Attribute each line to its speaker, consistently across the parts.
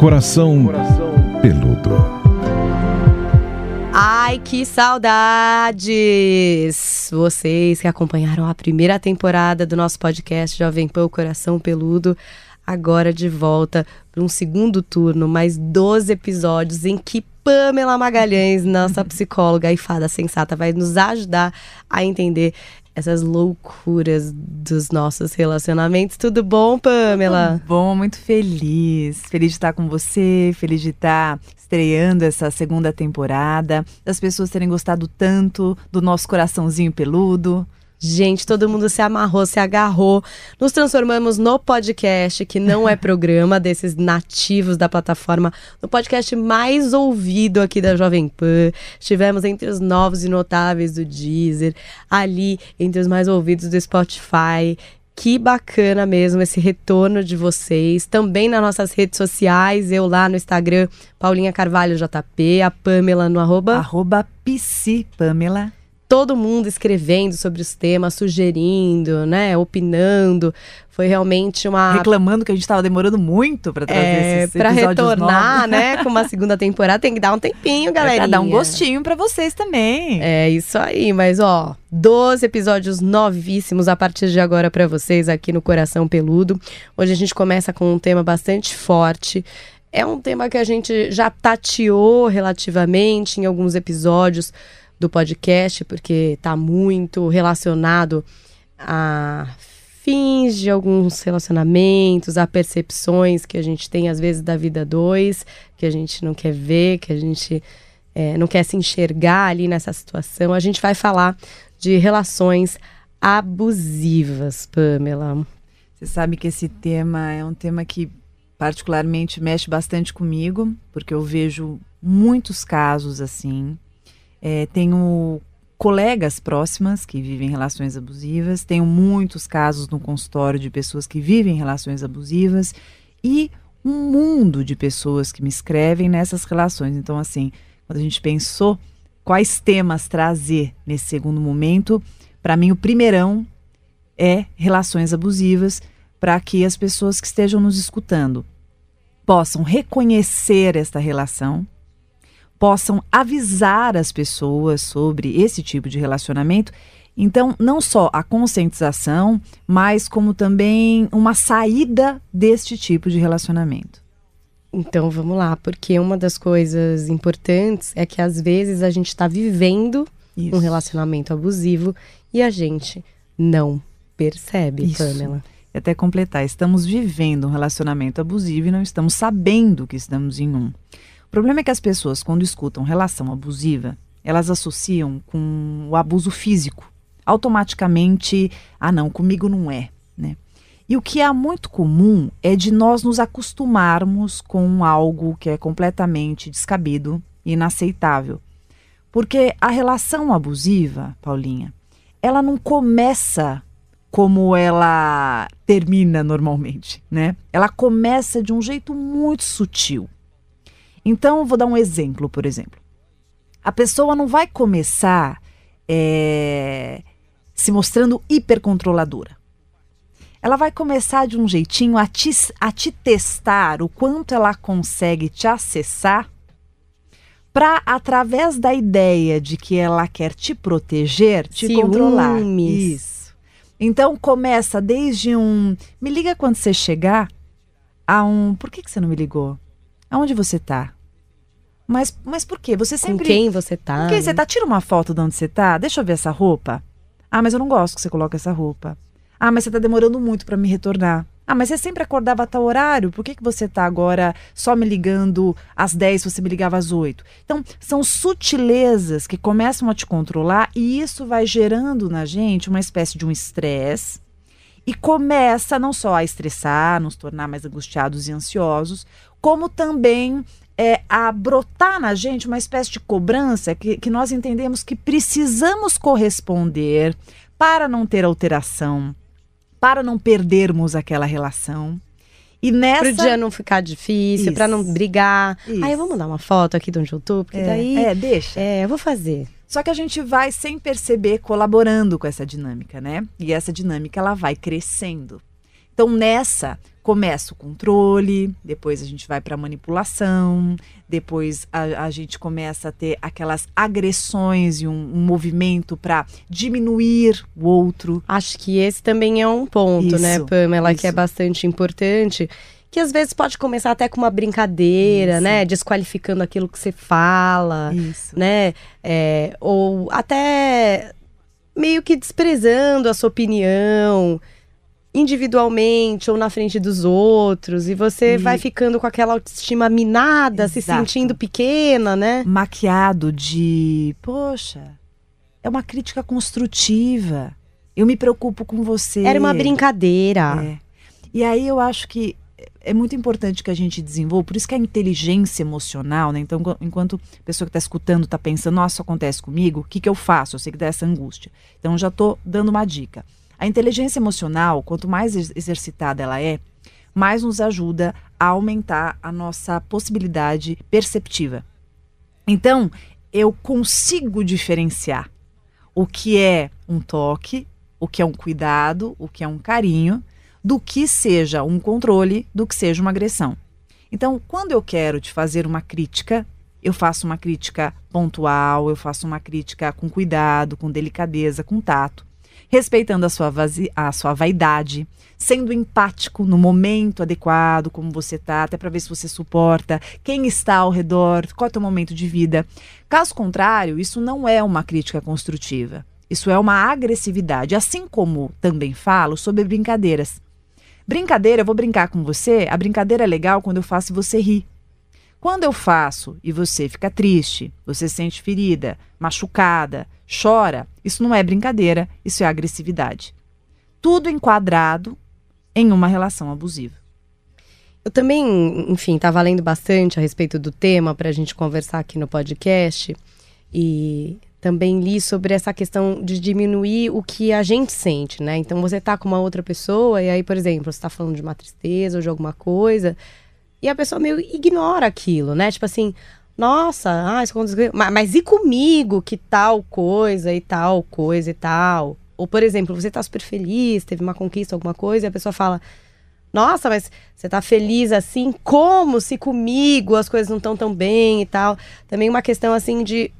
Speaker 1: Coração Peludo.
Speaker 2: Ai, que saudades! Vocês que acompanharam a primeira temporada do nosso podcast Jovem Pan Coração Peludo, agora de volta para um segundo turno, mais 12 episódios em que Pamela Magalhães, nossa psicóloga e fada sensata, vai nos ajudar a entender essas loucuras dos nossos relacionamentos. Tudo bom, Pamela?
Speaker 3: Tudo bom, muito feliz. Feliz de estar com você, feliz de estar estreando essa segunda temporada, das pessoas terem gostado tanto do nosso coraçãozinho peludo.
Speaker 2: Gente, todo mundo se amarrou, se agarrou. Nos transformamos no podcast, que não é programa desses nativos da plataforma, no podcast mais ouvido aqui da Jovem Pan. Estivemos entre os novos e notáveis do Deezer, ali entre os mais ouvidos do Spotify. Que bacana mesmo esse retorno de vocês. Também nas nossas redes sociais, eu lá no Instagram, Paulinha Carvalho JP, a Pamela no arroba.
Speaker 3: Arroba PC Pamela
Speaker 2: todo mundo escrevendo sobre os temas, sugerindo, né, opinando. Foi realmente uma
Speaker 3: reclamando que a gente estava demorando muito para trazer é, esses
Speaker 2: para retornar, novos. né, com uma segunda temporada tem que dar um tempinho, galera. É
Speaker 3: pra dar um gostinho para vocês também.
Speaker 2: É isso aí, mas ó, 12 episódios novíssimos a partir de agora para vocês aqui no Coração Peludo. Hoje a gente começa com um tema bastante forte. É um tema que a gente já tateou relativamente em alguns episódios do podcast, porque está muito relacionado a fins de alguns relacionamentos, a percepções que a gente tem às vezes da vida dois, que a gente não quer ver, que a gente é, não quer se enxergar ali nessa situação. A gente vai falar de relações abusivas, Pamela.
Speaker 3: Você sabe que esse tema é um tema que particularmente mexe bastante comigo, porque eu vejo muitos casos assim é, tenho colegas próximas que vivem relações abusivas, tenho muitos casos no consultório de pessoas que vivem relações abusivas e um mundo de pessoas que me escrevem nessas relações. Então, assim, quando a gente pensou quais temas trazer nesse segundo momento, para mim o primeirão é relações abusivas, para que as pessoas que estejam nos escutando possam reconhecer esta relação, possam avisar as pessoas sobre esse tipo de relacionamento. Então, não só a conscientização, mas como também uma saída deste tipo de relacionamento.
Speaker 2: Então vamos lá, porque uma das coisas importantes é que às vezes a gente está vivendo Isso. um relacionamento abusivo e a gente não percebe, Isso. Pamela.
Speaker 3: E até completar, estamos vivendo um relacionamento abusivo e não estamos sabendo que estamos em um. O problema é que as pessoas, quando escutam relação abusiva, elas associam com o abuso físico. Automaticamente, ah não, comigo não é, né? E o que é muito comum é de nós nos acostumarmos com algo que é completamente descabido e inaceitável. Porque a relação abusiva, Paulinha, ela não começa como ela termina normalmente, né? Ela começa de um jeito muito sutil. Então, vou dar um exemplo, por exemplo. A pessoa não vai começar é, se mostrando hipercontroladora. Ela vai começar de um jeitinho a te, a te testar o quanto ela consegue te acessar para, através da ideia de que ela quer te proteger, te Ciúmes. controlar. Isso. Então começa desde um me liga quando você chegar a um por que, que você não me ligou? Aonde você tá? Mas, mas por quê? Você sempre.
Speaker 2: Com quem você tá?
Speaker 3: Com quem você tá? Tira uma foto de onde você tá. Deixa eu ver essa roupa. Ah, mas eu não gosto que você coloque essa roupa. Ah, mas você tá demorando muito para me retornar. Ah, mas você sempre acordava a tal horário. Por que, que você tá agora só me ligando às 10 se você me ligava às 8? Então, são sutilezas que começam a te controlar e isso vai gerando na gente uma espécie de um estresse e começa não só a estressar, nos tornar mais angustiados e ansiosos, como também é, a brotar na gente uma espécie de cobrança que, que nós entendemos que precisamos corresponder para não ter alteração, para não perdermos aquela relação.
Speaker 2: E nessa... Pro dia não ficar difícil, para não brigar. Isso. Aí eu vou mandar uma foto aqui de onde eu tô, porque
Speaker 3: é,
Speaker 2: daí.
Speaker 3: É, deixa.
Speaker 2: É, eu vou fazer.
Speaker 3: Só que a gente vai, sem perceber, colaborando com essa dinâmica, né? E essa dinâmica ela vai crescendo. Então, nessa, começa o controle, depois a gente vai para manipulação, depois a, a, gente começa a ter aquelas agressões e um, um movimento para diminuir o outro.
Speaker 2: Acho que esse também é um ponto, né, isso, né, Pamela, isso. que é bastante importante. Que às vezes pode começar até com uma brincadeira, isso. né? Desqualificando aquilo que você fala,
Speaker 3: isso.
Speaker 2: né? É, ou até meio que desprezando a sua opinião individualmente ou na frente dos outros e você e... vai ficando com aquela autoestima minada, Exato. se sentindo pequena, né?
Speaker 3: Maquiado de, poxa, é uma crítica construtiva. Eu me preocupo com você.
Speaker 2: Era uma brincadeira.
Speaker 3: É. E aí eu acho que é muito importante que a gente desenvolva, por isso que a inteligência emocional, né? Então, enquanto a pessoa que está escutando está pensando, nossa, isso acontece comigo, o que, que eu faço? Eu sei que dá essa angústia. Então, já estou dando uma dica. A inteligência emocional, quanto mais exercitada ela é, mais nos ajuda a aumentar a nossa possibilidade perceptiva. Então, eu consigo diferenciar o que é um toque, o que é um cuidado, o que é um carinho, do que seja um controle, do que seja uma agressão. Então, quando eu quero te fazer uma crítica, eu faço uma crítica pontual, eu faço uma crítica com cuidado, com delicadeza, com tato respeitando a sua, a sua vaidade, sendo empático no momento adequado, como você está, até para ver se você suporta, quem está ao redor, qual é o teu momento de vida. Caso contrário, isso não é uma crítica construtiva. Isso é uma agressividade, assim como também falo sobre brincadeiras. Brincadeira, eu vou brincar com você, a brincadeira é legal quando eu faço e você ri. Quando eu faço e você fica triste, você se sente ferida, machucada, chora, isso não é brincadeira, isso é agressividade. Tudo enquadrado em uma relação abusiva.
Speaker 2: Eu também, enfim, estava lendo bastante a respeito do tema para a gente conversar aqui no podcast e também li sobre essa questão de diminuir o que a gente sente, né? Então você tá com uma outra pessoa e aí, por exemplo, você tá falando de uma tristeza ou de alguma coisa, e a pessoa meio ignora aquilo, né? Tipo assim, nossa, ah, isso aconteceu. Mas, mas e comigo que tal coisa e tal coisa e tal? Ou, por exemplo, você tá super feliz, teve uma conquista, alguma coisa, e a pessoa fala. Nossa, mas você tá feliz assim? Como se comigo as coisas não estão tão bem e tal? Também uma questão assim de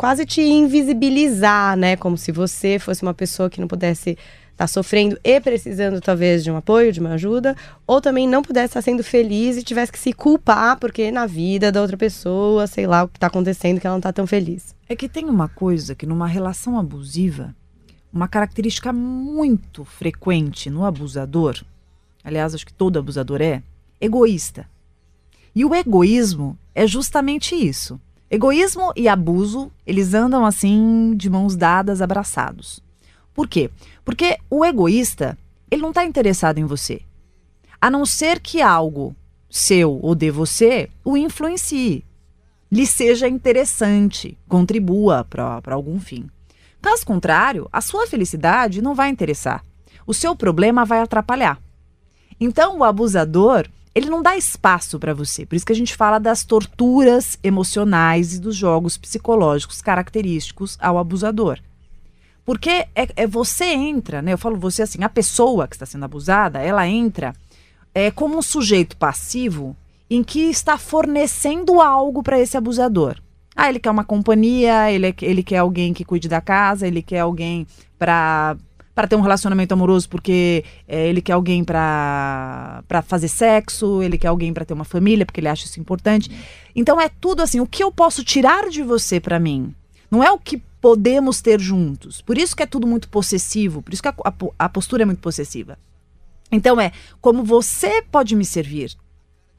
Speaker 2: quase te invisibilizar, né? Como se você fosse uma pessoa que não pudesse está sofrendo e precisando talvez de um apoio, de uma ajuda, ou também não pudesse estar sendo feliz e tivesse que se culpar porque na vida da outra pessoa, sei lá, o que está acontecendo que ela não está tão feliz.
Speaker 3: É que tem uma coisa que numa relação abusiva, uma característica muito frequente no abusador, aliás, acho que todo abusador é, egoísta. E o egoísmo é justamente isso. Egoísmo e abuso, eles andam assim de mãos dadas, abraçados. Por quê? Porque o egoísta, ele não está interessado em você. A não ser que algo seu ou de você o influencie, lhe seja interessante, contribua para algum fim. Caso contrário, a sua felicidade não vai interessar. O seu problema vai atrapalhar. Então, o abusador, ele não dá espaço para você. Por isso que a gente fala das torturas emocionais e dos jogos psicológicos característicos ao abusador. Porque é, é, você entra, né? Eu falo você assim, a pessoa que está sendo abusada, ela entra é, como um sujeito passivo em que está fornecendo algo para esse abusador. Ah, ele quer uma companhia, ele, ele quer alguém que cuide da casa, ele quer alguém para para ter um relacionamento amoroso porque é, ele quer alguém para fazer sexo, ele quer alguém para ter uma família porque ele acha isso importante. Então é tudo assim, o que eu posso tirar de você para mim? Não é o que podemos ter juntos. Por isso que é tudo muito possessivo, por isso que a, a, a postura é muito possessiva. Então é como você pode me servir.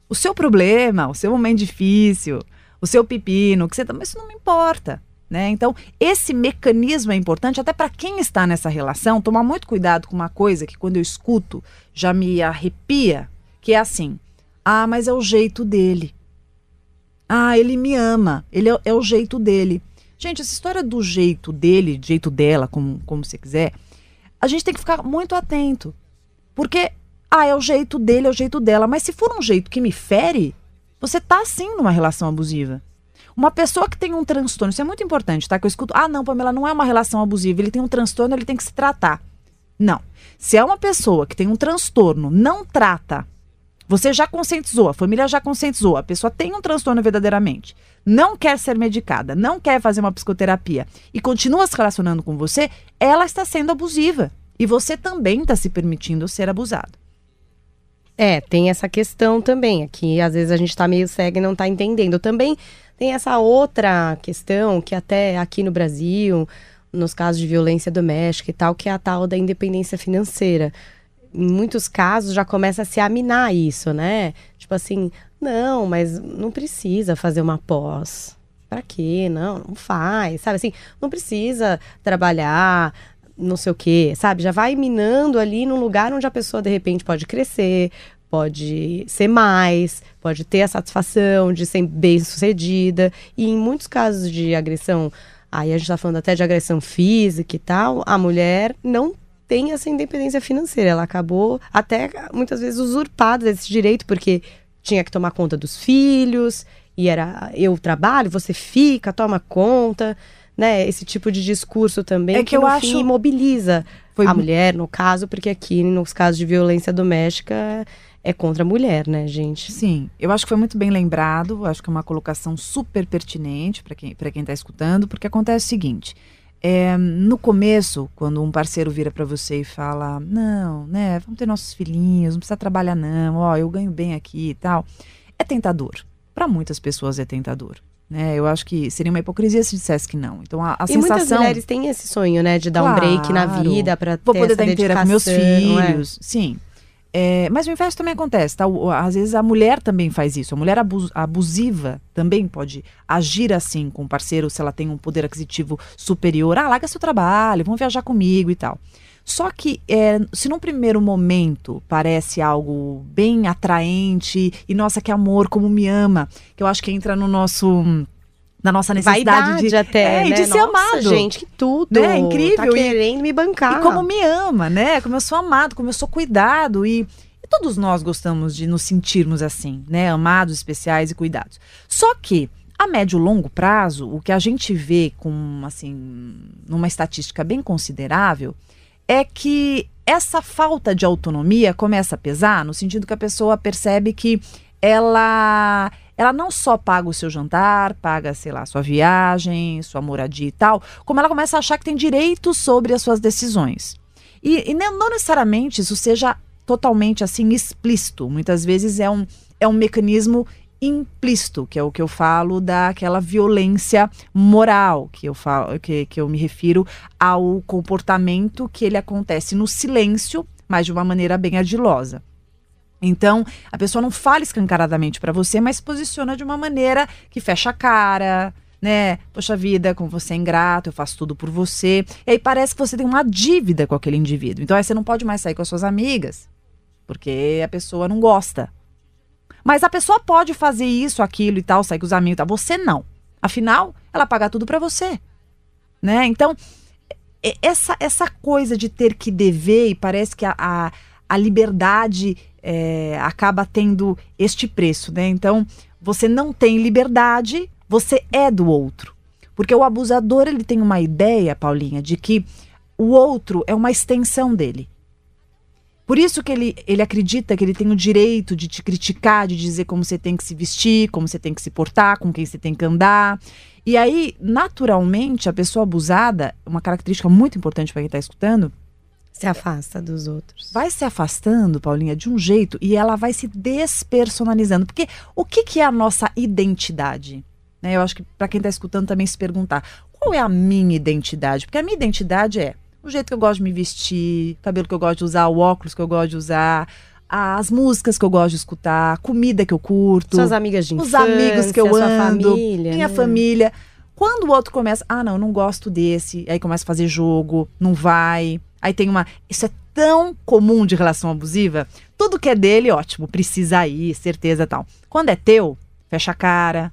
Speaker 3: O seu problema, o seu momento difícil, o seu pepino, que você tá, mas isso não me importa. Né? Então, esse mecanismo é importante até para quem está nessa relação, tomar muito cuidado com uma coisa que quando eu escuto já me arrepia, que é assim: "Ah, mas é o jeito dele". Ah, ele me ama, ele é, é o jeito dele. Gente, essa história do jeito dele, jeito dela, como, como você quiser, a gente tem que ficar muito atento. Porque, ah, é o jeito dele, é o jeito dela. Mas se for um jeito que me fere, você tá sim numa relação abusiva. Uma pessoa que tem um transtorno, isso é muito importante, tá? Que eu escuto, ah, não, Pamela, não é uma relação abusiva, ele tem um transtorno, ele tem que se tratar. Não. Se é uma pessoa que tem um transtorno, não trata Você já conscientizou, a família já conscientizou, a pessoa tem um transtorno verdadeiramente, não quer ser medicada, não quer fazer uma psicoterapia e continua se relacionando com você, ela está sendo abusiva. E você também está se permitindo ser abusado.
Speaker 2: É, tem essa questão também. Aqui, às vezes, a gente está meio cego e não está entendendo. Também tem essa outra questão que até aqui no Brasil, nos casos de violência doméstica e tal, que é a tal da independência financeira. Em muitos casos já começa a se aminar isso, né? Tipo assim, não, mas não precisa fazer uma pós. Pra quê? Não, não faz. Sabe assim, não precisa trabalhar, não sei o quê, sabe? Já vai minando ali num lugar onde a pessoa de repente pode crescer, pode ser mais, pode ter a satisfação de ser bem sucedida. E em muitos casos de agressão, aí a gente tá falando até de agressão física e tal, a mulher não tem essa independência financeira. Ela acabou até muitas vezes usurpada desse direito, porque tinha que tomar conta dos filhos, e era eu trabalho, você fica, toma conta né, esse tipo de discurso também
Speaker 3: é que, que eu acho
Speaker 2: fim imobiliza Foi... a mulher, no caso, porque aqui nos casos de violência doméstica é contra a mulher, né, gente?
Speaker 3: Sim, eu acho que foi muito bem lembrado, acho que é uma colocação super pertinente para quem para quem está escutando, porque acontece o seguinte, é, no começo, quando um parceiro vira para você e fala, não, né, vamos ter nossos filhinhos, não precisa trabalhar não, ó, eu ganho bem aqui e tal, é tentador. Para muitas pessoas é tentador. Né? Eu acho que seria uma hipocrisia se dissesse que não. Então a, a
Speaker 2: e
Speaker 3: sensação.
Speaker 2: muitas mulheres têm esse sonho, né, de dar
Speaker 3: claro,
Speaker 2: um break na vida para ter
Speaker 3: Vou poder
Speaker 2: dar
Speaker 3: inteira com meus é? filhos. É? Sim. É, mas o inverso também acontece, tá? Às vezes a mulher também faz isso. A mulher abus abusiva também pode agir assim com o parceiro se ela tem um poder aquisitivo superior. Ah, larga seu trabalho, vamos viajar comigo e tal. Só que, é, se num primeiro momento parece algo bem atraente, e nossa, que amor, como me ama, que eu acho que entra no nosso na nossa necessidade
Speaker 2: Vaidade
Speaker 3: de
Speaker 2: até,
Speaker 3: é,
Speaker 2: né?
Speaker 3: de ser
Speaker 2: Nossa,
Speaker 3: amado.
Speaker 2: gente, que tudo.
Speaker 3: Né? Incrível.
Speaker 2: Tá querendo e, me bancar.
Speaker 3: E como me ama, né? Como eu sou amado, como eu sou cuidado e, e todos nós gostamos de nos sentirmos assim, né? Amados, especiais e cuidados. Só que a médio e longo prazo, o que a gente vê com assim, numa estatística bem considerável, é que essa falta de autonomia começa a pesar no sentido que a pessoa percebe que ela ela não só paga o seu jantar, paga, sei lá, sua viagem, sua moradia e tal, como ela começa a achar que tem direito sobre as suas decisões. E, e não necessariamente isso seja totalmente assim explícito. Muitas vezes é um, é um mecanismo implícito, que é o que eu falo daquela violência moral, que eu falo, que, que eu me refiro ao comportamento que ele acontece no silêncio, mas de uma maneira bem ardilosa. Então, a pessoa não fala escancaradamente para você, mas posiciona de uma maneira que fecha a cara, né? Poxa vida, como você é ingrato, eu faço tudo por você. E aí parece que você tem uma dívida com aquele indivíduo. Então aí você não pode mais sair com as suas amigas, porque a pessoa não gosta. Mas a pessoa pode fazer isso, aquilo e tal, sair com os amigos e tal. Você não. Afinal, ela paga tudo para você. Né? Então, essa, essa coisa de ter que dever, e parece que a, a, a liberdade é, acaba tendo este preço, né? Então, você não tem liberdade, você é do outro. Porque o abusador, ele tem uma ideia, Paulinha, de que o outro é uma extensão dele. Por isso que ele, ele acredita que ele tem o direito de te criticar, de dizer como você tem que se vestir, como você tem que se portar, com quem você tem que andar. E aí, naturalmente, a pessoa abusada, uma característica muito importante para quem está escutando,
Speaker 2: se afasta dos outros.
Speaker 3: Vai se afastando, Paulinha, de um jeito e ela vai se despersonalizando. Porque o que, que é a nossa identidade? Né, eu acho que para quem está escutando também se perguntar: qual é a minha identidade? Porque a minha identidade é o jeito que eu gosto de me vestir, o cabelo que eu gosto de usar, o óculos que eu gosto de usar, as músicas que eu gosto de escutar, a comida que eu curto,
Speaker 2: suas amigas de infância,
Speaker 3: os amigos que eu ando,
Speaker 2: família,
Speaker 3: minha
Speaker 2: né?
Speaker 3: família. Quando o outro começa, ah, não, eu não gosto desse, aí começa a fazer jogo, não vai. Aí tem uma. Isso é tão comum de relação abusiva. Tudo que é dele, ótimo, precisa ir, certeza tal. Quando é teu, fecha a cara.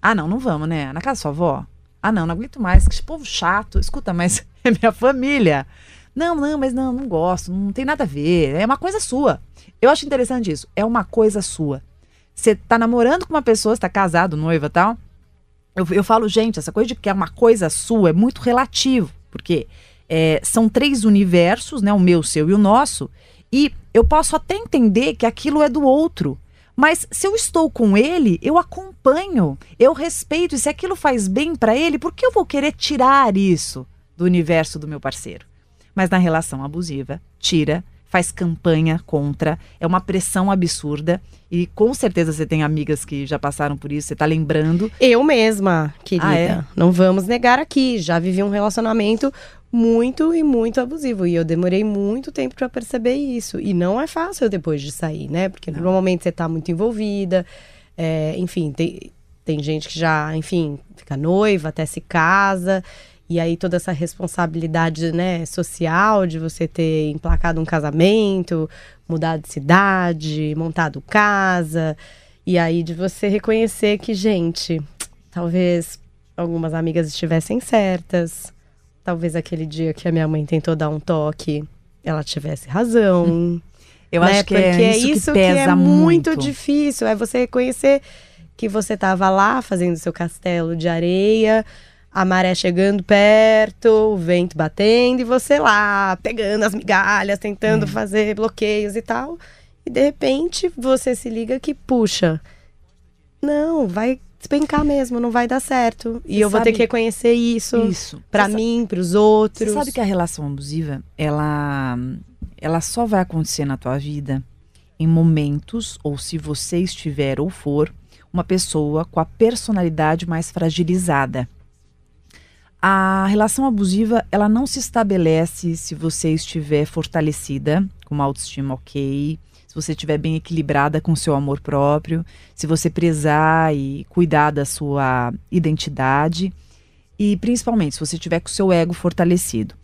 Speaker 3: Ah, não, não vamos, né? Na casa da sua avó? Ah, não, não aguento mais. Que povo chato. Escuta, mas é minha família. Não, não, mas não, não gosto, não tem nada a ver. É uma coisa sua. Eu acho interessante isso. É uma coisa sua. Você tá namorando com uma pessoa, você tá casado, noiva tal. Eu, eu falo, gente, essa coisa de que é uma coisa sua é muito relativo. Porque é, são três universos, né? O meu, o seu e o nosso. E eu posso até entender que aquilo é do outro. Mas se eu estou com ele, eu acompanho, eu respeito. E se aquilo faz bem para ele, por que eu vou querer tirar isso do universo do meu parceiro? Mas na relação abusiva, tira, faz campanha contra, é uma pressão absurda. E com certeza você tem amigas que já passaram por isso, você tá lembrando.
Speaker 2: Eu mesma, querida.
Speaker 3: Ah, é?
Speaker 2: Não vamos negar aqui. Já vivi um relacionamento muito e muito abusivo. E eu demorei muito tempo para perceber isso. E não é fácil depois de sair, né? Porque não. normalmente você tá muito envolvida. É, enfim, tem, tem gente que já, enfim, fica noiva, até se casa. E aí toda essa responsabilidade, né, social de você ter emplacado um casamento, mudado de cidade, montado casa. E aí de você reconhecer que, gente, talvez algumas amigas estivessem certas Talvez aquele dia que a minha mãe tentou dar um toque, ela tivesse razão.
Speaker 3: Eu
Speaker 2: né?
Speaker 3: acho que é
Speaker 2: Porque
Speaker 3: é isso,
Speaker 2: isso
Speaker 3: que pesa
Speaker 2: é muito,
Speaker 3: muito
Speaker 2: difícil. É você reconhecer que você estava lá fazendo seu castelo de areia, a maré chegando perto, o vento batendo e você lá pegando as migalhas, tentando
Speaker 3: Hum.
Speaker 2: fazer bloqueios e tal. E de repente você se liga que, puxa, não, vai despencar mesmo, não vai dar certo. E
Speaker 3: Você
Speaker 2: eu vou ter que reconhecer isso.
Speaker 3: Isso.
Speaker 2: Pra
Speaker 3: Você
Speaker 2: mim, pros outros.
Speaker 3: Você sabe que a relação abusiva, ela, ela só vai acontecer na tua vida em momentos, ou se você estiver ou for, uma pessoa com a personalidade mais fragilizada. A relação abusiva, ela não se estabelece se você estiver fortalecida, com uma autoestima ok, se você estiver bem equilibrada com seu amor próprio, se você prezar e cuidar da sua identidade e principalmente se você tiver com seu ego fortalecido.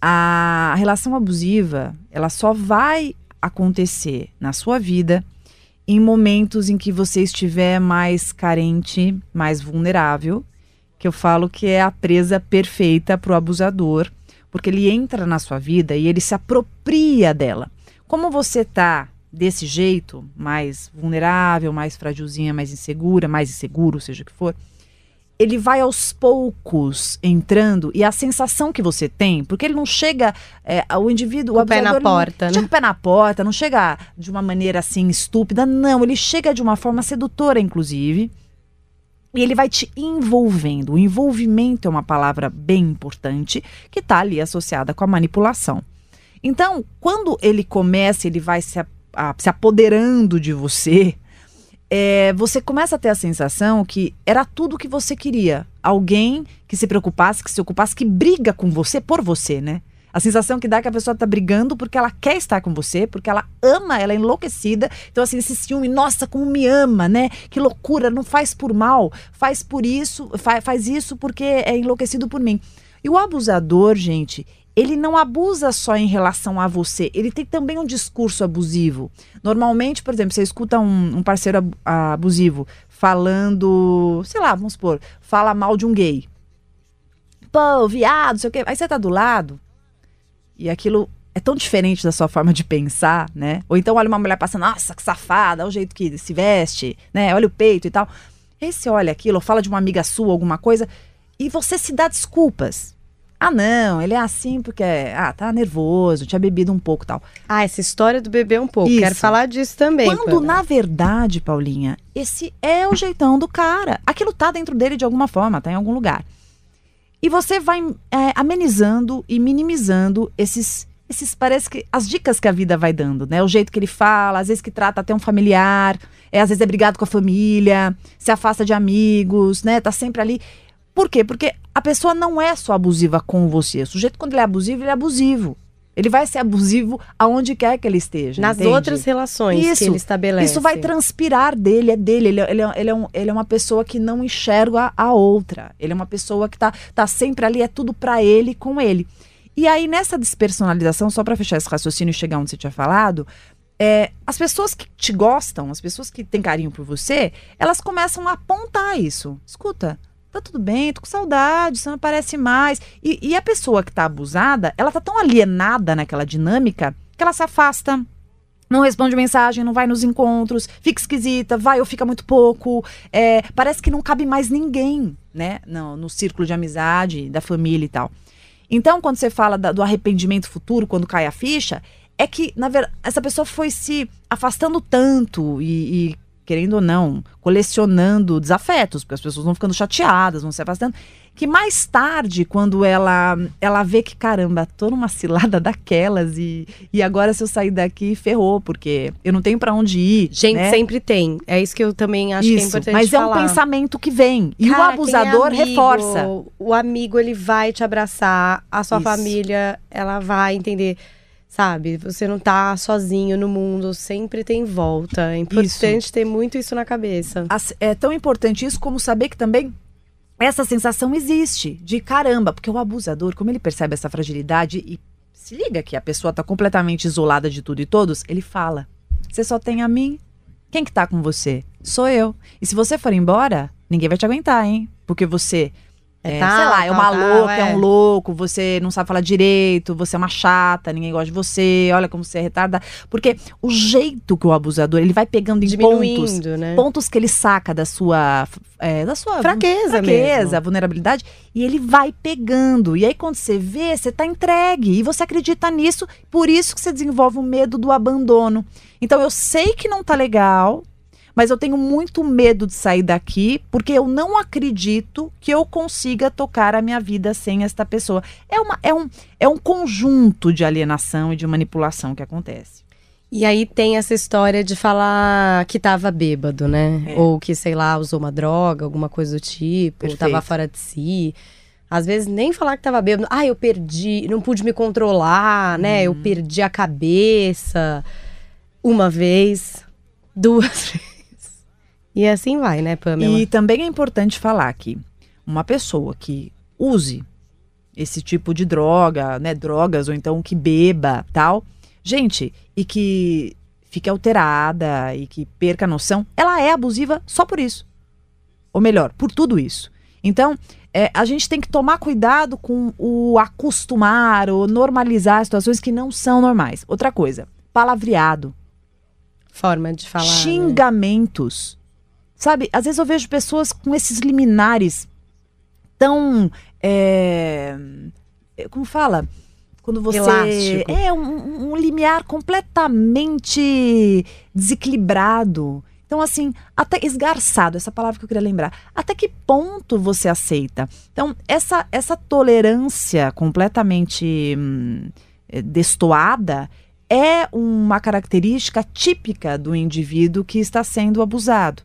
Speaker 3: A relação abusiva, ela só vai acontecer na sua vida em momentos em que você estiver mais carente, mais vulnerável, que eu falo que é a presa perfeita para o abusador, porque ele entra na sua vida e ele se apropria dela. Como você tá desse jeito, mais vulnerável, mais frágilzinha, mais insegura, mais inseguro, seja o que for, ele vai aos poucos entrando e a sensação que você tem, porque ele não chega, é, o indivíduo,
Speaker 2: Com o pé na
Speaker 3: ele não
Speaker 2: porta, né?
Speaker 3: chega o pé na porta, não chega de uma maneira assim estúpida, não, ele chega de uma forma sedutora, inclusive. E ele vai te envolvendo. O envolvimento é uma palavra bem importante que está ali associada com a manipulação. Então, quando ele começa, ele vai se, a- se apoderando de você, é, você começa a ter a sensação que era tudo o que você queria. Alguém que se preocupasse, que se ocupasse, que briga com você por você, né? A sensação que dá é que a pessoa tá brigando porque ela quer estar com você, porque ela ama, ela é enlouquecida. Então, assim, esse ciúme, nossa, como me ama, né? Que loucura, não faz por mal, faz por isso, fa faz isso porque é enlouquecido por mim. E o abusador, gente, ele não abusa só em relação a você, ele tem também um discurso abusivo. Normalmente, por exemplo, você escuta um, um parceiro ab- abusivo falando, sei lá, vamos supor, fala mal de um gay. Pô, viado, sei o quê. Aí você tá do lado e aquilo é tão diferente da sua forma de pensar, né? Ou então olha uma mulher passando, nossa, que safada, olha o jeito que se veste, né? Olha o peito e tal. Aí você olha aquilo, ou fala de uma amiga sua, alguma coisa, e você se dá desculpas. Ah, não, ele é assim porque, ah, tá nervoso, tinha bebido um pouco e tal.
Speaker 2: Ah, essa história do bebê um pouco.
Speaker 3: Isso.
Speaker 2: Quero falar disso também.
Speaker 3: Quando,
Speaker 2: Pana.
Speaker 3: na verdade, Paulinha, esse é o jeitão do cara. Aquilo tá dentro dele de alguma forma, tá em algum lugar. E você vai é, amenizando e minimizando esses, esses, parece que, as dicas que a vida vai dando, né? O jeito que ele fala, às vezes que trata até um familiar, é, às vezes é brigado com a família, se afasta de amigos, né? Tá sempre ali. Por quê? Porque a pessoa não é só abusiva com você. O sujeito, quando ele é abusivo, ele é abusivo. Ele vai ser abusivo aonde quer que ele esteja.
Speaker 2: Nas
Speaker 3: entende?
Speaker 2: outras relações que
Speaker 3: Isso.
Speaker 2: ele estabelece.
Speaker 3: Isso vai transpirar dele, é dele. Ele, é- ele, é- ele, é um- ele é uma pessoa que não enxerga a outra. Ele é uma pessoa que tá, tá sempre ali, é tudo pra ele, com ele. E aí, nessa despersonalização, só pra fechar esse raciocínio e chegar onde você tinha falado, é, as pessoas que te gostam, as pessoas que têm carinho por você, elas começam a apontar isso. Escuta, tá tudo bem, tô com saudade, você não aparece mais. E, e a pessoa que tá abusada, ela tá tão alienada naquela dinâmica que ela se afasta, não responde mensagem, não vai nos encontros, fica esquisita, vai ou fica muito pouco. é, parece que não cabe mais ninguém, né? No, no círculo de amizade, da família e tal. Então, quando você fala da- do arrependimento futuro, quando cai a ficha, é que, na verdade, essa pessoa foi se afastando tanto e, e querendo ou não, colecionando desafetos, porque as pessoas vão ficando chateadas, vão se afastando. Que mais tarde, quando ela ela vê que, caramba, tô numa cilada daquelas e, e agora se eu sair daqui, ferrou, porque eu não tenho para onde ir.
Speaker 2: Gente,
Speaker 3: né?
Speaker 2: sempre tem. É isso que eu também acho
Speaker 3: isso,
Speaker 2: que é importante
Speaker 3: Mas
Speaker 2: falar.
Speaker 3: é um pensamento que vem. E
Speaker 2: Cara,
Speaker 3: o abusador
Speaker 2: quem é amigo,
Speaker 3: reforça.
Speaker 2: O amigo, ele vai te abraçar, a sua
Speaker 3: Isso.
Speaker 2: família, ela vai entender. Sabe, você não tá sozinho no mundo, sempre tem volta. É importante ter muito isso na cabeça.
Speaker 3: É tão importante isso como saber que também essa sensação existe de caramba, porque o abusador, como ele percebe essa fragilidade e se liga que a pessoa tá completamente isolada de tudo e todos, ele fala: "Você só tem a mim? Quem que tá com você? Sou eu. E se você for embora, ninguém vai te aguentar, hein? Porque você
Speaker 2: É
Speaker 3: é,
Speaker 2: tal,
Speaker 3: sei lá, é uma
Speaker 2: tal,
Speaker 3: louca, é.
Speaker 2: é.
Speaker 3: um louco, você não sabe falar direito, você é uma chata, ninguém gosta de você, olha como você é retardada. Porque o jeito que o abusador, ele vai pegando em pontos,
Speaker 2: né?
Speaker 3: pontos que ele saca da sua, é, da sua
Speaker 2: Fraqueza,
Speaker 3: fraqueza,
Speaker 2: mesmo.
Speaker 3: vulnerabilidade, e ele vai pegando. E aí quando você vê, você tá entregue e você acredita nisso, por isso que você desenvolve o medo do abandono. Então eu sei que não tá legal, mas eu tenho muito medo de sair daqui, porque eu não acredito que eu consiga tocar a minha vida sem esta pessoa. É, uma, é, um, é um conjunto de alienação e de manipulação que acontece.
Speaker 2: E aí tem essa história de falar que tava bêbado, né?
Speaker 3: É.
Speaker 2: Ou que, sei lá, usou uma droga, alguma coisa do tipo,
Speaker 3: Perfeito.
Speaker 2: tava fora de si. Às vezes nem falar que tava bêbado. Ah, eu perdi, não pude me controlar, né?
Speaker 3: Uhum.
Speaker 2: Eu perdi a cabeça uma vez, duas vezes. E assim vai, né, Pamela?
Speaker 3: E também é importante falar que uma pessoa que use esse tipo de droga, né, drogas ou então que beba, tal, gente, e que fique alterada e que perca a noção, ela é abusiva só por isso. Ou melhor, por tudo isso. Então, é, a gente tem que tomar cuidado com o acostumar ou normalizar situações que não são normais. Outra coisa, palavreado
Speaker 2: Forma de falar. né?
Speaker 3: Sabe, às vezes eu vejo pessoas com esses liminares tão. é, como fala? Quando você.
Speaker 2: Elástico.
Speaker 3: É, um, um limiar completamente desequilibrado. Então, assim, até esgarçado, essa palavra que eu queria lembrar. Até que ponto você aceita? Então, essa, essa tolerância completamente hum, eh, destoada é uma característica típica do indivíduo que está sendo abusado.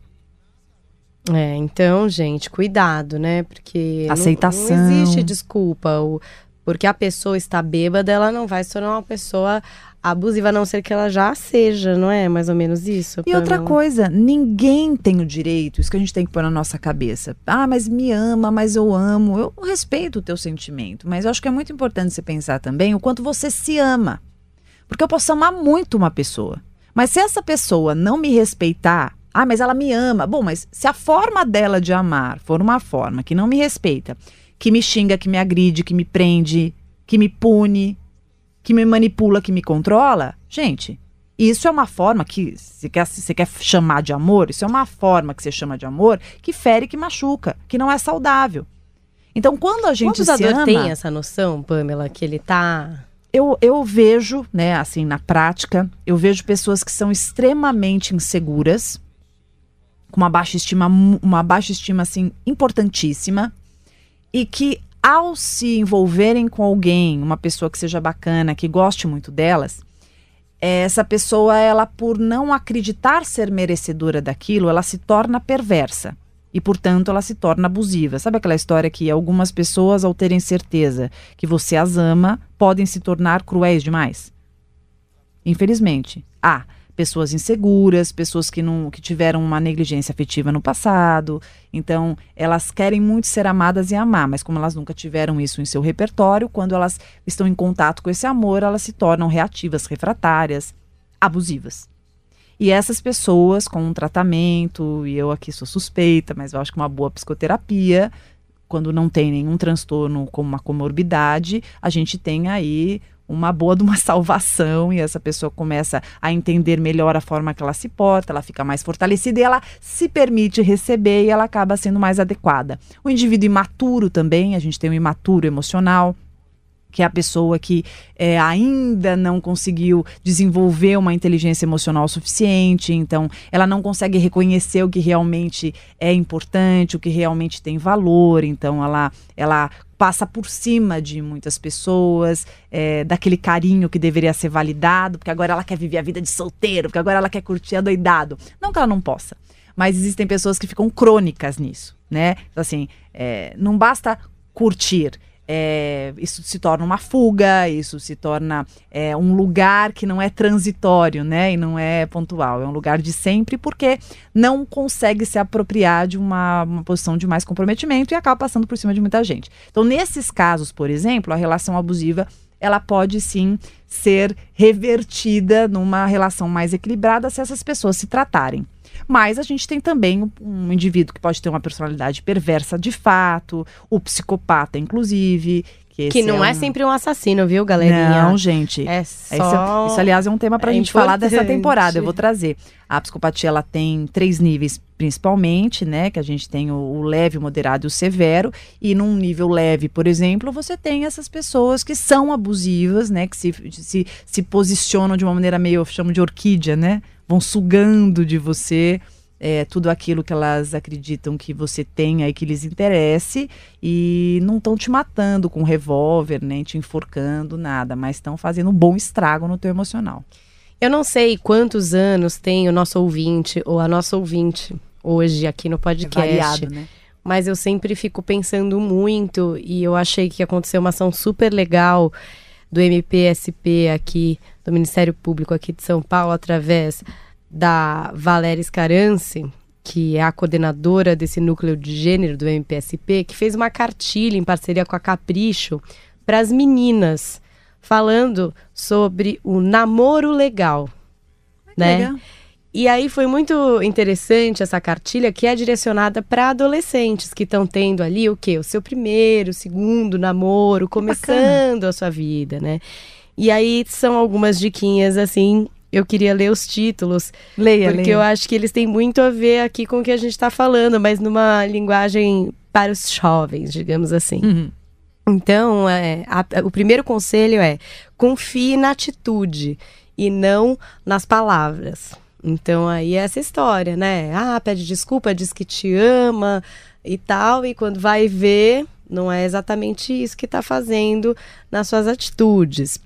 Speaker 2: É, então, gente, cuidado, né? Porque não-
Speaker 3: Aceitação.
Speaker 2: Não, existe desculpa. O, porque a pessoa está bêbada, ela não vai se tornar uma pessoa abusiva, a não ser que ela já seja, não é? Mais ou menos isso.
Speaker 3: E outra
Speaker 2: Pamela?
Speaker 3: coisa, ninguém tem o direito, isso que a gente tem que pôr na nossa cabeça. Ah, mas me ama, mas eu amo. Eu respeito o teu sentimento, mas eu acho que é muito importante você pensar também o quanto você se ama. Porque eu posso amar muito uma pessoa, mas se essa pessoa não me respeitar, ah, mas ela me ama. Bom, mas se a forma dela de amar for uma forma que não me respeita, que me xinga, que me agride, que me prende, que me pune, que me manipula, que me controla, gente, isso é uma forma que você quer, você quer chamar de amor, isso é uma forma que você chama de amor que fere, que machuca, que não é saudável. Então, quando a
Speaker 2: O
Speaker 3: gente se
Speaker 2: abusador
Speaker 3: ama,
Speaker 2: tem essa noção, Pamela, que ele tá.
Speaker 3: eu, eu vejo, né, assim, na prática, eu vejo pessoas que são extremamente inseguras, com uma baixa estima, uma baixa estima, assim, importantíssima, e que ao se envolverem com alguém, uma pessoa que seja bacana, que goste muito delas, essa pessoa, ela, por não acreditar ser merecedora daquilo, ela se torna perversa. E, portanto, ela se torna abusiva. Sabe aquela história que algumas pessoas, ao terem certeza que você as ama, podem se tornar cruéis demais? Infelizmente. Há pessoas inseguras, pessoas que, não, que tiveram uma negligência afetiva no passado. Então, elas querem muito ser amadas e amar, mas como elas nunca tiveram isso em seu repertório, quando elas estão em contato com esse amor, elas se tornam reativas, refratárias, abusivas. E essas pessoas com um tratamento, e eu aqui sou suspeita, mas eu acho que uma boa psicoterapia, quando não tem nenhum transtorno como uma comorbidade, a gente tem aí uma boa de uma salvação e essa pessoa começa a entender melhor a forma que ela se porta, ela fica mais fortalecida e ela se permite receber e ela acaba sendo mais adequada. O indivíduo imaturo também, a gente tem o imaturo emocional, que é a pessoa que é, ainda não conseguiu desenvolver uma inteligência emocional suficiente, então ela não consegue reconhecer o que realmente é importante, o que realmente tem valor, então ela, ela passa por cima de muitas pessoas, é, daquele carinho que deveria ser validado, porque agora ela quer viver a vida de solteiro, porque agora ela quer curtir a doidado. Não que ela não possa, mas existem pessoas que ficam crônicas nisso, né? Então, assim, é, não basta curtir é, isso se torna uma fuga, isso se torna é, um lugar que não é transitório, né? E não é pontual, é um lugar de sempre, porque não consegue se apropriar de uma, uma posição de mais comprometimento e acaba passando por cima de muita gente. Então, nesses casos, por exemplo, a relação abusiva ela pode sim ser revertida numa relação mais equilibrada se essas pessoas se tratarem. Mas a gente tem também um indivíduo que pode ter uma personalidade perversa de fato, o psicopata, inclusive.
Speaker 2: Que, que não é, um... é, sempre um assassino, viu, galerinha?
Speaker 3: Não, gente.
Speaker 2: É só... Isso,
Speaker 3: isso aliás, é um tema para a é gente importante. falar dessa temporada. Eu vou trazer. A psicopatia, ela tem três níveis, principalmente, né? Que a gente tem o, o leve, o moderado e o severo. E num nível leve, por exemplo, você tem essas pessoas que são abusivas, né? Que se, se, se posicionam de uma maneira meio, eu chamo de orquídea, né? vão sugando de você é, tudo aquilo que elas acreditam que você tenha e que lhes interesse e não estão te matando com revólver, nem te enforcando, nada, mas estão fazendo um bom estrago no teu emocional.
Speaker 2: Eu não sei quantos anos tem o nosso ouvinte ou a nossa ouvinte hoje aqui no podcast. É variado, né? Mas eu sempre fico pensando muito e eu achei que aconteceu uma ação super legal do MPSP aqui, do Ministério Público aqui de São Paulo, através da Valéria Scarance, que é a coordenadora desse núcleo de gênero do MPSP, que fez uma cartilha em parceria com a Capricho para as meninas, falando sobre o namoro legal, né? Legal. E aí foi muito interessante essa cartilha que é direcionada para adolescentes que estão tendo ali o quê? O seu primeiro, segundo namoro, começando a sua vida, né? E aí são algumas diquinhas assim. Eu queria ler os títulos.
Speaker 3: Leia,
Speaker 2: Porque
Speaker 3: leia.
Speaker 2: eu acho que eles têm muito a ver aqui com o que a gente está falando, mas numa linguagem para os jovens, digamos assim. Uhum. Então, é, a, o primeiro conselho é confie na atitude e não nas palavras. Então aí é essa história, né? Ah, pede desculpa, diz que te ama e tal, e quando vai ver, não é exatamente isso que está fazendo nas suas atitudes.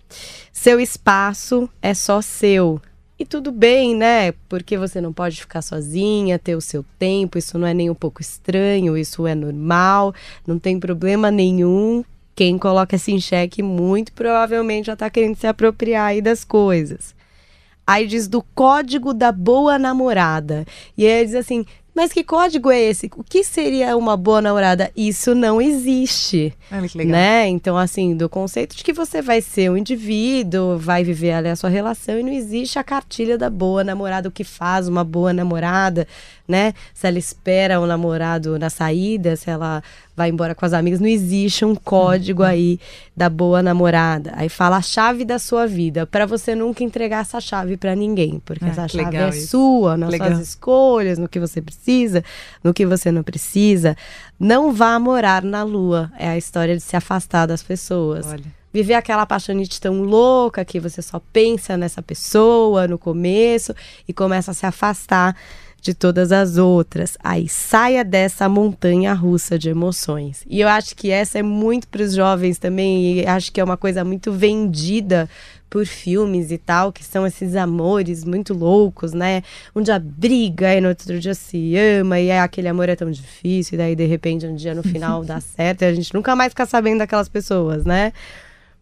Speaker 2: Seu espaço é só seu. E tudo bem, né? Porque você não pode ficar sozinha, ter o seu tempo, isso não é nem um pouco estranho, isso é normal, não tem problema nenhum. Quem coloca isso em xeque muito provavelmente já está querendo se apropriar aí das coisas. Aí diz do código da boa namorada. E aí diz assim: mas que código é esse? O que seria uma boa namorada? Isso não existe.
Speaker 3: Ah, que legal.
Speaker 2: Né? Então, assim, do conceito de que você vai ser um indivíduo, vai viver ali a sua relação e não existe a cartilha da boa namorada, o que faz uma boa namorada, né? Se ela espera o namorado na saída, se ela vai embora com as amigas, não existe um código uhum. aí da boa namorada. Aí fala a chave da sua vida, para você nunca entregar essa chave para ninguém, porque ah, essa chave é isso. sua, nas legal. suas escolhas, no que você precisa, no que você não precisa. Não vá morar na lua. É a história de se afastar das pessoas. Olha viver aquela apaixonite tão louca que você só pensa nessa pessoa no começo e começa a se afastar de todas as outras. Aí saia dessa montanha russa de emoções. E eu acho que essa é muito para os jovens também, e acho que é uma coisa muito vendida por filmes e tal, que são esses amores muito loucos, né? Um dia briga e no outro dia se ama, e é, aquele amor é tão difícil, e daí de repente um dia no final dá certo, e a gente nunca mais fica sabendo daquelas pessoas, né?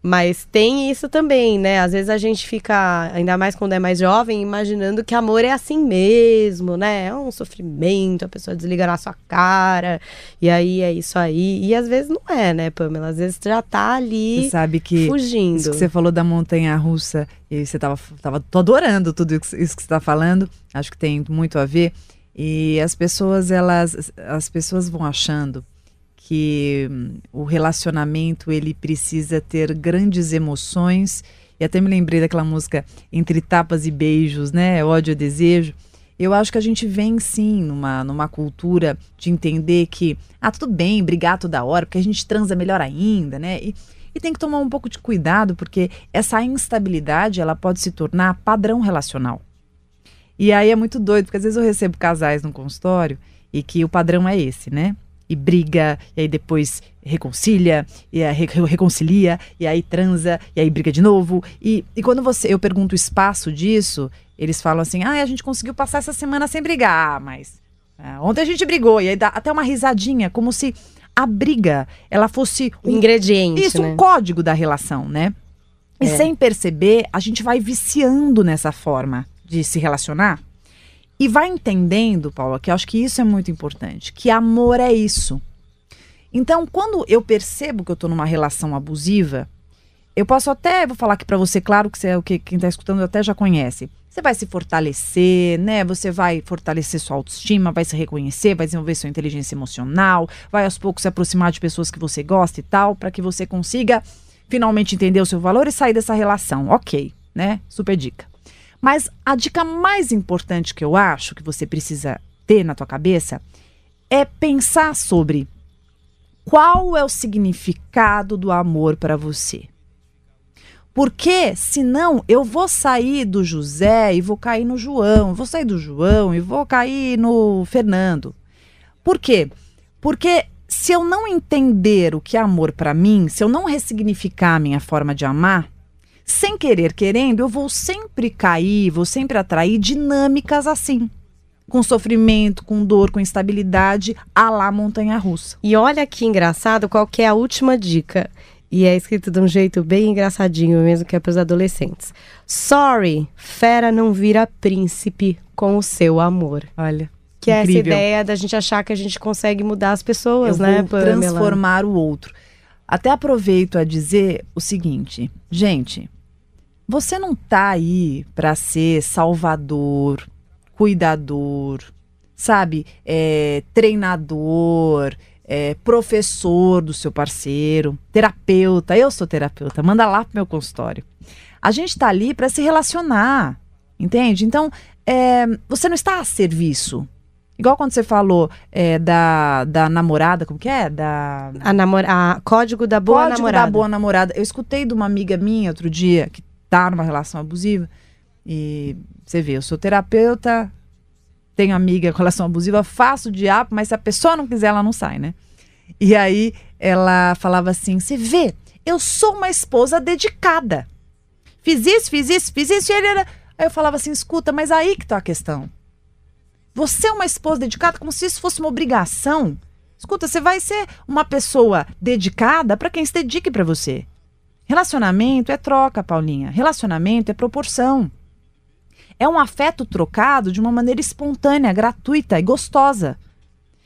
Speaker 2: Mas tem isso também, né? Às vezes a gente fica, ainda mais quando é mais jovem, imaginando que amor é assim mesmo, né? É um sofrimento, a pessoa desliga na sua cara, e aí é isso aí. E às vezes não é, né, Pamela? Às vezes já tá ali
Speaker 3: você sabe que
Speaker 2: fugindo.
Speaker 3: Isso que você falou da montanha russa, e você tava, tava tô adorando tudo isso que você tá falando. Acho que tem muito a ver. E as pessoas, elas, as pessoas vão achando que hum, o relacionamento ele precisa ter grandes emoções. E até me lembrei daquela música Entre Tapas e Beijos, né? Ódio e Desejo. Eu acho que a gente vem sim numa, numa cultura de entender que, ah, tudo bem, brigar toda hora, porque a gente transa melhor ainda, né? E, E tem que tomar um pouco de cuidado, porque essa instabilidade ela pode se tornar padrão relacional. E aí é muito doido, porque às vezes eu recebo casais no consultório e que o padrão é esse, né? E briga, e aí depois reconcilia, e aí reconcilia, e aí transa, e aí briga de novo. E, e quando você eu pergunto o espaço disso, eles falam assim: ah, a gente conseguiu passar essa semana sem brigar, mas ah, ontem a gente brigou, e aí dá até uma risadinha, como se a briga ela fosse
Speaker 2: um ingrediente.
Speaker 3: Isso,
Speaker 2: né?
Speaker 3: um código da relação, né? E
Speaker 2: É.
Speaker 3: sem perceber, a gente vai viciando nessa forma de se relacionar e vai entendendo, Paula, que eu acho que isso é muito importante, que amor é isso. Então, quando eu percebo que eu tô numa relação abusiva, eu posso até, vou falar aqui pra você, claro que você é que quem tá escutando até já conhece. Você vai se fortalecer, né? Você vai fortalecer sua autoestima, vai se reconhecer, vai desenvolver sua inteligência emocional, vai aos poucos se aproximar de pessoas que você gosta e tal, para que você consiga finalmente entender o seu valor e sair dessa relação. OK, né? Super dica. Mas a dica mais importante que eu acho que você precisa ter na tua cabeça é pensar sobre qual é o significado do amor para você. Porque senão eu vou sair do José e vou cair no João, vou sair do João e vou cair no Fernando. Por quê? Porque se eu não entender o que é amor para mim, se eu não ressignificar a minha forma de amar, sem querer querendo, eu vou sempre cair, vou sempre atrair dinâmicas assim. Com sofrimento, com dor, com instabilidade, a lá montanha russa.
Speaker 2: E olha que engraçado, qual que é a última dica? E é escrito de um jeito bem engraçadinho mesmo, que é para os adolescentes. Sorry, fera não vira príncipe com o seu amor.
Speaker 3: Olha.
Speaker 2: Que é essa
Speaker 3: incrível.
Speaker 2: ideia da gente achar que a gente consegue mudar as pessoas,
Speaker 3: eu
Speaker 2: né,
Speaker 3: vou
Speaker 2: Pamela?
Speaker 3: transformar o outro. Até aproveito a dizer o seguinte, gente, você não tá aí para ser salvador, cuidador, sabe, é, treinador, é, professor do seu parceiro, terapeuta. Eu sou terapeuta, manda lá pro meu consultório. A gente tá ali para se relacionar, entende? Então, é, você não está a serviço. Igual quando você falou é, da, da namorada, como que é? Da
Speaker 2: A, namora... a código da boa
Speaker 3: Código
Speaker 2: namorada.
Speaker 3: da boa namorada. Eu escutei de uma amiga minha outro dia que tá numa relação abusiva. E você vê, eu sou terapeuta, tenho amiga com relação abusiva, faço o diabo, mas se a pessoa não quiser, ela não sai, né? E aí ela falava assim: você vê, eu sou uma esposa dedicada. Fiz isso, fiz isso, fiz isso, e ele era. Aí eu falava assim: escuta, mas aí que tá a questão. Você é uma esposa dedicada como se isso fosse uma obrigação. Escuta, você vai ser uma pessoa dedicada para quem se dedique para você. Relacionamento é troca, Paulinha. Relacionamento é proporção. É um afeto trocado de uma maneira espontânea, gratuita e gostosa.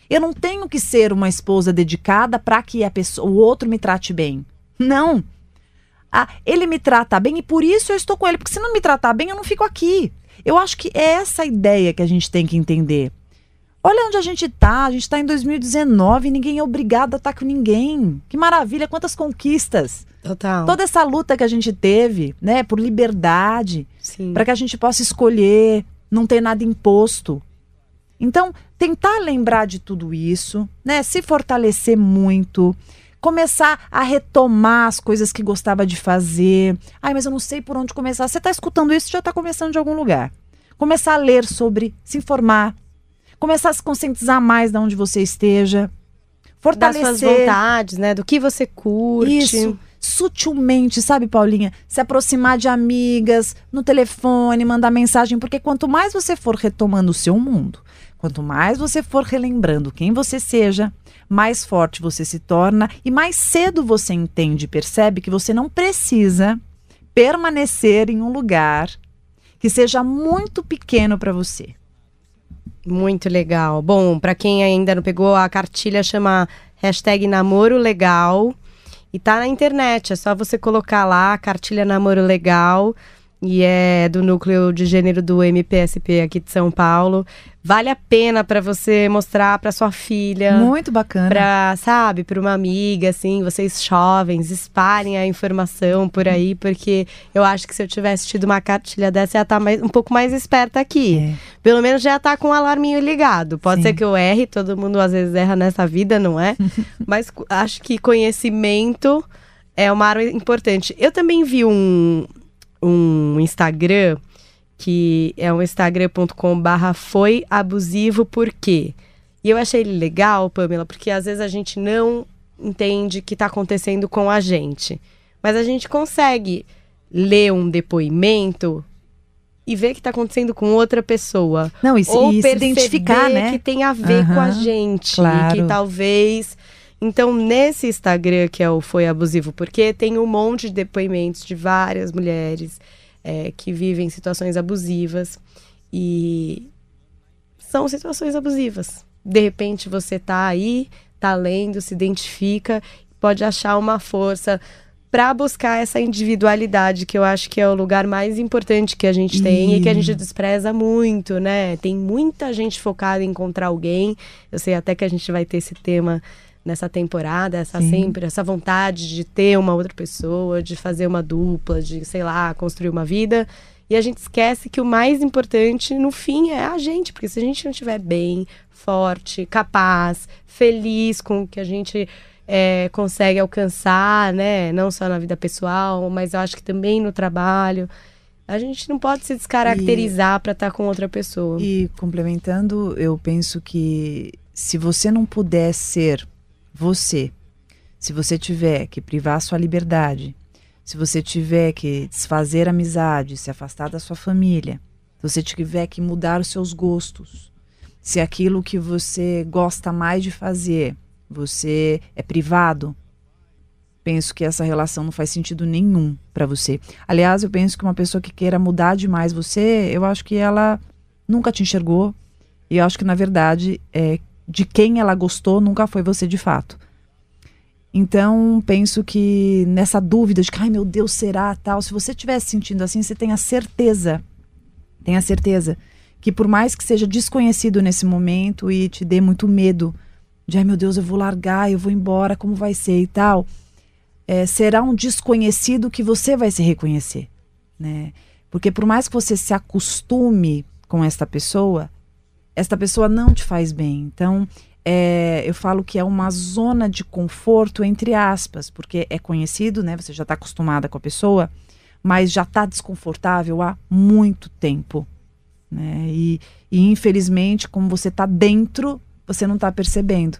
Speaker 3: Eu não tenho que ser uma esposa dedicada para que a pessoa, o outro me trate bem. Não. Ah, ele me trata bem e por isso eu estou com ele. Porque se não me tratar bem, eu não fico aqui. Eu acho que é essa ideia que a gente tem que entender. Olha onde a gente está. A gente está em 2019 e ninguém é obrigado a estar com ninguém. Que maravilha, quantas conquistas.
Speaker 2: Total.
Speaker 3: Toda essa luta que a gente teve, né, por liberdade, para que a gente possa escolher, não ter nada imposto. Então, tentar lembrar de tudo isso, né, se fortalecer muito, começar a retomar as coisas que gostava de fazer. Ai, mas eu não sei por onde começar. Você está escutando isso, já está começando de algum lugar. Começar a ler sobre, se informar, começar a se conscientizar mais de onde você esteja,
Speaker 2: Das
Speaker 3: fortalecer
Speaker 2: suas vontades, né? Do que você curte.
Speaker 3: isso. Sutilmente, sabe, Paulinha? Se aproximar de amigas, no telefone, mandar mensagem, porque quanto mais você for retomando o seu mundo, quanto mais você for relembrando quem você seja, mais forte você se torna e mais cedo você entende e percebe que você não precisa permanecer em um lugar que seja muito pequeno para você.
Speaker 2: Muito legal. Bom, pra quem ainda não pegou, a cartilha chama hashtag namoro legal. E tá na internet, é só você colocar lá, cartilha namoro legal. E é do núcleo de gênero do MPSP aqui de São Paulo. Vale a pena pra você mostrar pra sua filha.
Speaker 3: Muito bacana.
Speaker 2: Pra, sabe, pra uma amiga, assim, vocês jovens, espalhem a informação por aí, porque eu acho que se eu tivesse tido uma cartilha dessa, ia estar mais, um pouco mais esperta aqui.
Speaker 3: É.
Speaker 2: Pelo menos já tá com o alarminho ligado. Pode
Speaker 3: Sim.
Speaker 2: ser que eu erre, todo mundo às vezes erra nessa vida, não é? Mas acho que conhecimento É uma área importante. Eu também vi um, um Instagram que é um instagram.com barra foi abusivo por quê? E eu achei ele legal, Pamela, porque às vezes a gente não entende o que está acontecendo com a gente. Mas a gente consegue ler um depoimento e ver o que está acontecendo com outra pessoa.
Speaker 3: Não, e,
Speaker 2: Ou
Speaker 3: e se identificar, né?
Speaker 2: que tem a ver
Speaker 3: Aham,
Speaker 2: com a gente.
Speaker 3: claro.
Speaker 2: Que talvez. Então, nesse Instagram, que é o Foi Abusivo Porque, tem um monte de depoimentos de várias mulheres é, que vivem situações abusivas. E são situações abusivas. De repente, você tá aí, tá lendo, se identifica, pode achar uma força para buscar essa individualidade, que eu acho que é o lugar mais importante que a gente tem e que a gente despreza muito, né? Tem muita gente focada em encontrar alguém. Eu sei até que a gente vai ter esse tema nessa temporada, essa
Speaker 3: Sim.
Speaker 2: sempre essa vontade de ter uma outra pessoa, de fazer uma dupla, de, sei lá, construir uma vida. E a gente esquece que o mais importante no fim é a gente, porque se a gente não estiver bem, forte, capaz, feliz com o que a gente é, consegue alcançar, né? Não só na vida pessoal, mas eu acho que também no trabalho. A gente não pode se descaracterizar para estar com outra pessoa.
Speaker 3: E complementando, eu penso que se você não puder ser você, se você tiver que privar sua liberdade, se você tiver que desfazer amizade, se afastar da sua família, se você tiver que mudar os seus gostos, se aquilo que você gosta mais de fazer, você é privado, penso que essa relação não faz sentido nenhum para você. Aliás, eu penso que uma pessoa que queira mudar demais você, eu acho que ela nunca te enxergou. E eu acho que, na verdade, é, de quem ela gostou nunca foi você de fato. Então, penso que nessa dúvida de que, ai meu Deus, será tal, se você estiver se sentindo assim, você tenha certeza, tenha certeza que por mais que seja desconhecido nesse momento e te dê muito medo de, ai meu Deus, eu vou largar, eu vou embora, como vai ser e tal, é, será um desconhecido que você vai se reconhecer, né? Porque por mais que você se acostume com esta pessoa, esta pessoa não te faz bem. Então, é, eu falo que é uma zona de conforto, entre aspas, porque é conhecido, né? Você já está acostumada com a pessoa, mas já está desconfortável há muito tempo. Né? E, e, infelizmente, como você está dentro, você não está percebendo.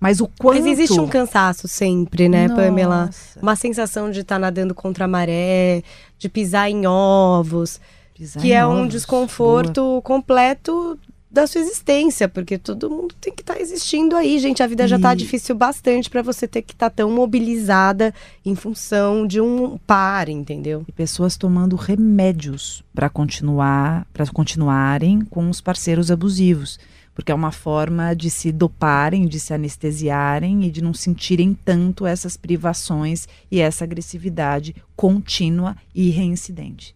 Speaker 3: Mas o quanto.
Speaker 2: Mas existe um cansaço sempre, né,
Speaker 3: Nossa.
Speaker 2: Pamela? Uma sensação de estar nadando contra a maré, de pisar em ovos,
Speaker 3: Pisar
Speaker 2: que
Speaker 3: em
Speaker 2: é um
Speaker 3: ovos.
Speaker 2: desconforto completo da sua existência, porque todo mundo tem que estar existindo aí, gente. A vida já tá
Speaker 3: E-
Speaker 2: difícil bastante para você ter que estar tão mobilizada em função de um par, entendeu?
Speaker 3: E pessoas tomando remédios para continuar, para continuarem com os parceiros abusivos, porque é uma forma de se doparem, de se anestesiarem e de não sentirem tanto essas privações e essa agressividade contínua e reincidente.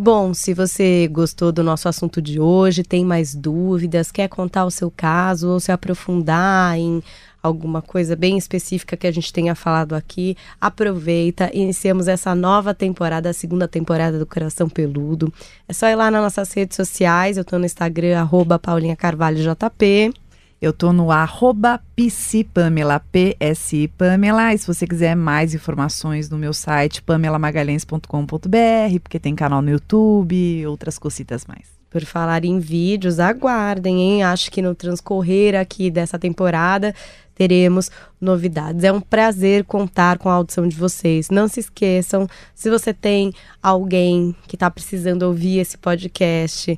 Speaker 2: Bom, se você gostou do nosso assunto de hoje, tem mais dúvidas, quer contar o seu caso ou se aprofundar em alguma coisa bem específica que a gente tenha falado aqui, aproveita. Iniciamos essa nova temporada, a segunda temporada do Coração Peludo. É só ir lá nas nossas redes sociais. Eu tô no Instagram, arroba Paulinha Carvalho JP.
Speaker 3: Eu tô no arroba psipamela, PSI Pamela, e se você quiser mais informações no meu site, pamelamagalhães.com.br, porque tem canal no YouTube outras cositas mais.
Speaker 2: Por falar em vídeos, aguardem, hein? Acho que no transcorrer aqui dessa temporada teremos novidades. É um prazer contar com a audição de vocês. Não se esqueçam, se você tem alguém que está precisando ouvir esse podcast,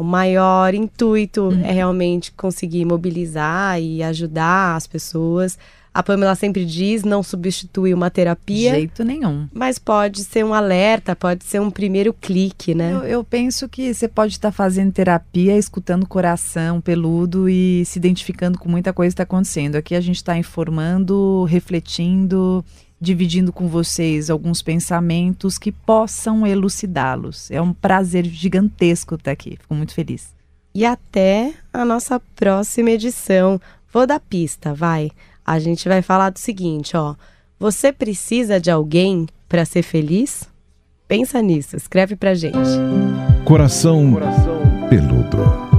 Speaker 2: o maior intuito é realmente conseguir mobilizar e ajudar as pessoas. A Pamela sempre diz, não substitui uma terapia,
Speaker 3: Jeito nenhum.
Speaker 2: mas pode ser um alerta, pode ser um primeiro clique, né?
Speaker 3: Eu, eu penso que você pode estar fazendo terapia, escutando o coração peludo e se identificando com muita coisa que está acontecendo. Aqui a gente está informando, refletindo, dividindo com vocês alguns pensamentos que possam elucidá-los. É um prazer gigantesco estar aqui. Fico muito feliz.
Speaker 2: E até a nossa próxima edição. Vou dar pista, vai. A gente vai falar do seguinte, ó. Você precisa de alguém para ser feliz? Pensa nisso, escreve pra gente.
Speaker 1: Coração peludo.